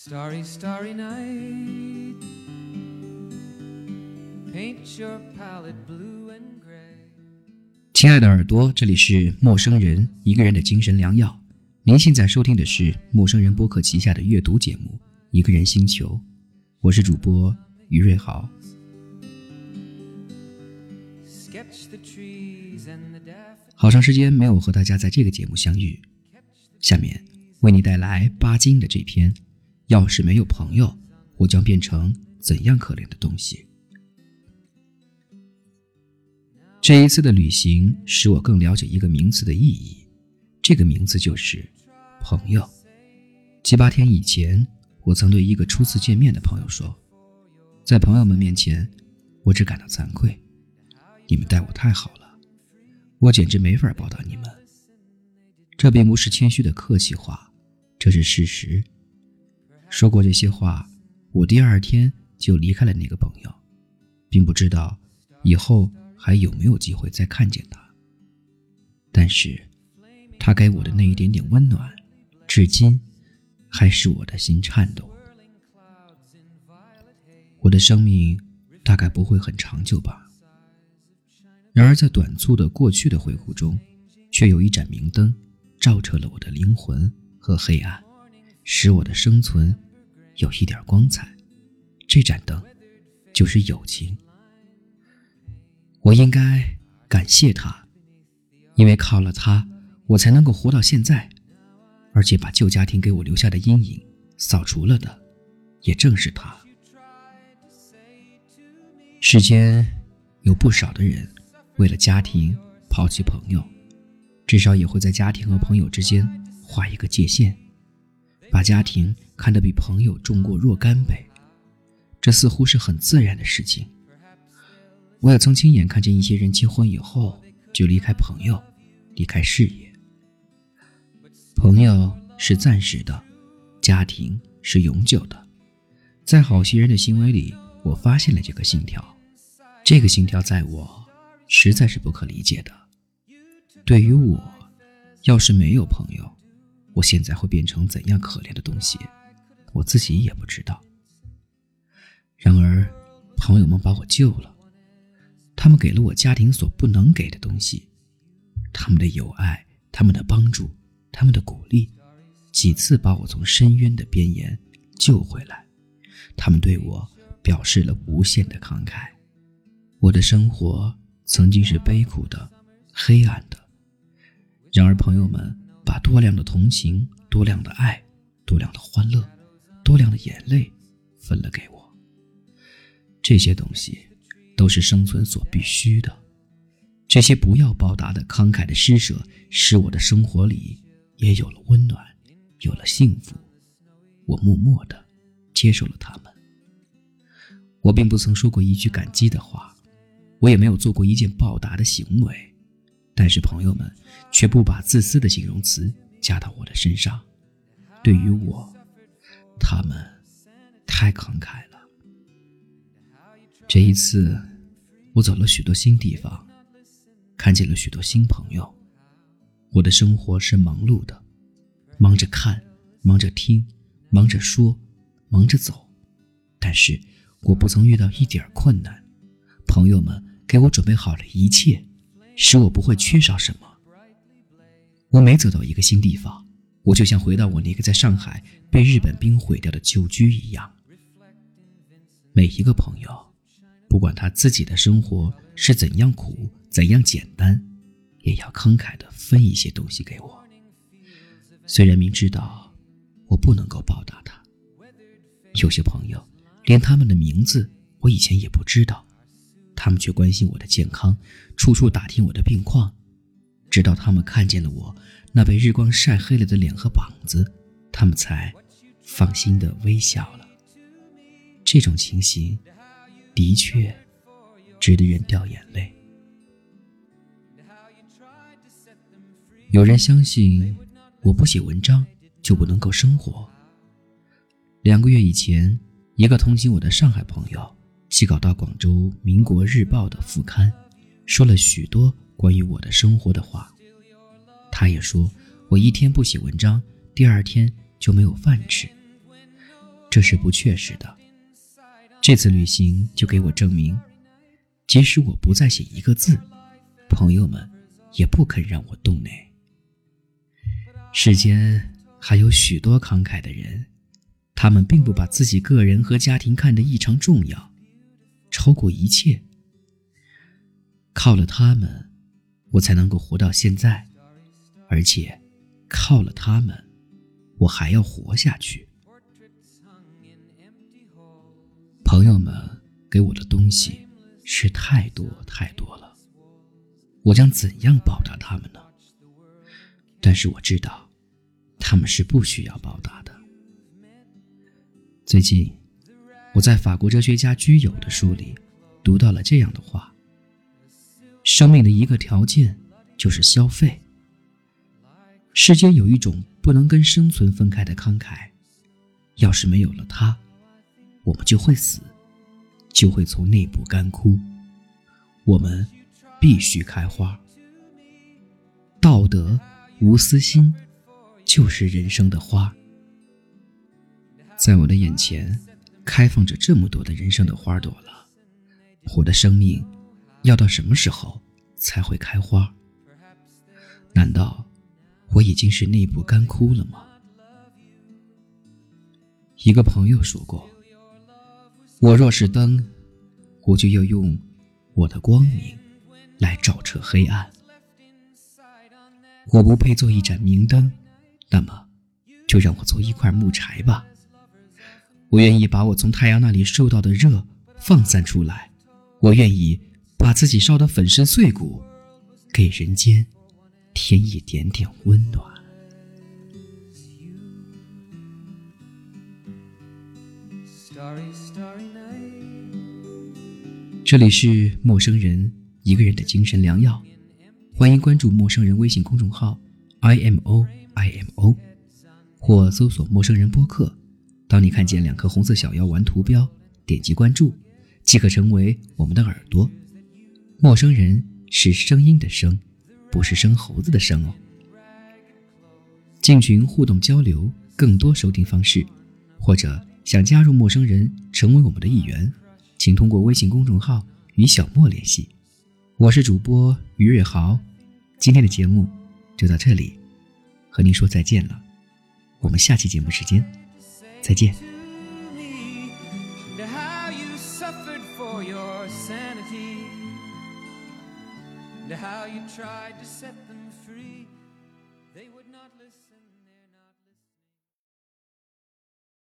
Starry, starry night. Paint your palette blue and gray. 亲爱的耳朵，这里是陌生人一个人的精神良药。您现在收听的是陌生人播客旗下的阅读节目《一个人星球》，我是主播于瑞豪。Sketch the trees and the daffodils. 好长时间没有和大家在这个节目相遇，下面为你带来巴金的这篇：要是没有朋友，我将变成怎样可怜的东西？这一次的旅行使我更了解一个名词的意义，这个名字就是朋友。七八天以前，我曾对一个初次见面的朋友说，在朋友们面前，我只感到惭愧，你们待我太好了。我简直没法报答你们。这并不是谦虚的客气话，这是事实。说过这些话，我第二天就离开了那个朋友，并不知道以后还有没有机会再看见他。但是，他给我的那一点点温暖，至今还使我的心颤抖。我的生命大概不会很长久吧。然而，在短促的过去的回顾中，却有一盏明灯，照彻了我的灵魂和黑暗，使我的生存有一点光彩。这盏灯，就是友情。我应该感谢他，因为靠了他，我才能够活到现在，而且把旧家庭给我留下的阴影扫除了的，也正是他。世间有不少的人。为了家庭抛弃朋友，至少也会在家庭和朋友之间画一个界限，把家庭看得比朋友重过若干倍。这似乎是很自然的事情。我也曾亲眼看见一些人结婚以后就离开朋友，离开事业。朋友是暂时的，家庭是永久的。在好些人的行为里，我发现了这个信条。这个信条在我。实在是不可理解的。对于我，要是没有朋友，我现在会变成怎样可怜的东西，我自己也不知道。然而，朋友们把我救了，他们给了我家庭所不能给的东西，他们的友爱，他们的帮助，他们的鼓励，几次把我从深渊的边沿救回来。他们对我表示了无限的慷慨。我的生活。曾经是悲苦的、黑暗的，然而朋友们把多量的同情、多量的爱、多量的欢乐、多量的眼泪分了给我。这些东西都是生存所必须的。这些不要报答的慷慨的施舍，使我的生活里也有了温暖，有了幸福。我默默的接受了他们。我并不曾说过一句感激的话。我也没有做过一件报答的行为，但是朋友们却不把自私的形容词加到我的身上。对于我，他们太慷慨了。这一次，我走了许多新地方，看见了许多新朋友。我的生活是忙碌的，忙着看，忙着听，忙着说，忙着走，但是我不曾遇到一点困难。朋友们。给我准备好了一切，使我不会缺少什么。我每走到一个新地方，我就像回到我那个在上海被日本兵毁掉的旧居一样。每一个朋友，不管他自己的生活是怎样苦、怎样简单，也要慷慨地分一些东西给我。虽然明知道我不能够报答他，有些朋友连他们的名字我以前也不知道。他们却关心我的健康，处处打听我的病况，直到他们看见了我那被日光晒黑了的脸和膀子，他们才放心的微笑了。这种情形的确值得人掉眼泪。有人相信我不写文章就不能够生活。两个月以前，一个同情我的上海朋友。寄稿到广州《民国日报》的副刊，说了许多关于我的生活的话。他也说我一天不写文章，第二天就没有饭吃。这是不确实的。这次旅行就给我证明，即使我不再写一个字，朋友们也不肯让我动内。世间还有许多慷慨的人，他们并不把自己个人和家庭看得异常重要，超过一切。靠了他们，我才能够活到现在，而且靠了他们，我还要活下去。朋友们给我的东西是太多太多了，我将怎样报答他们呢？但是我知道，他们是不需要报答的。最近，我在法国哲学家居有的书里读到了这样的话：生命的一个条件就是消费。世间有一种不能跟生存分开的慷慨，要是没有了它。我们就会死，就会从内部干枯。我们必须开花。道德无私心，就是人生的花。在我的眼前，开放着这么多的人生的花朵了。我的生命要到什么时候才会开花？难道我已经是内部干枯了吗？一个朋友说过。我若是灯，我就要用我的光明来照彻黑暗。我不配做一盏明灯，那么就让我做一块木柴吧。我愿意把我从太阳那里受到的热放散出来，我愿意把自己烧得粉身碎骨，给人间添一点点温暖。这里是陌生人一个人的精神良药，欢迎关注陌生人微信公众号 i m o i m o，或搜索陌生人播客。当你看见两颗红色小药丸图标，点击关注，即可成为我们的耳朵。陌生人是声音的声，不是生猴子的生哦。进群互动交流，更多收听方式，或者。想加入陌生人，成为我们的一员，请通过微信公众号与小莫联系。我是主播于瑞豪，今天的节目就到这里，和您说再见了。我们下期节目时间再见。how you tried to set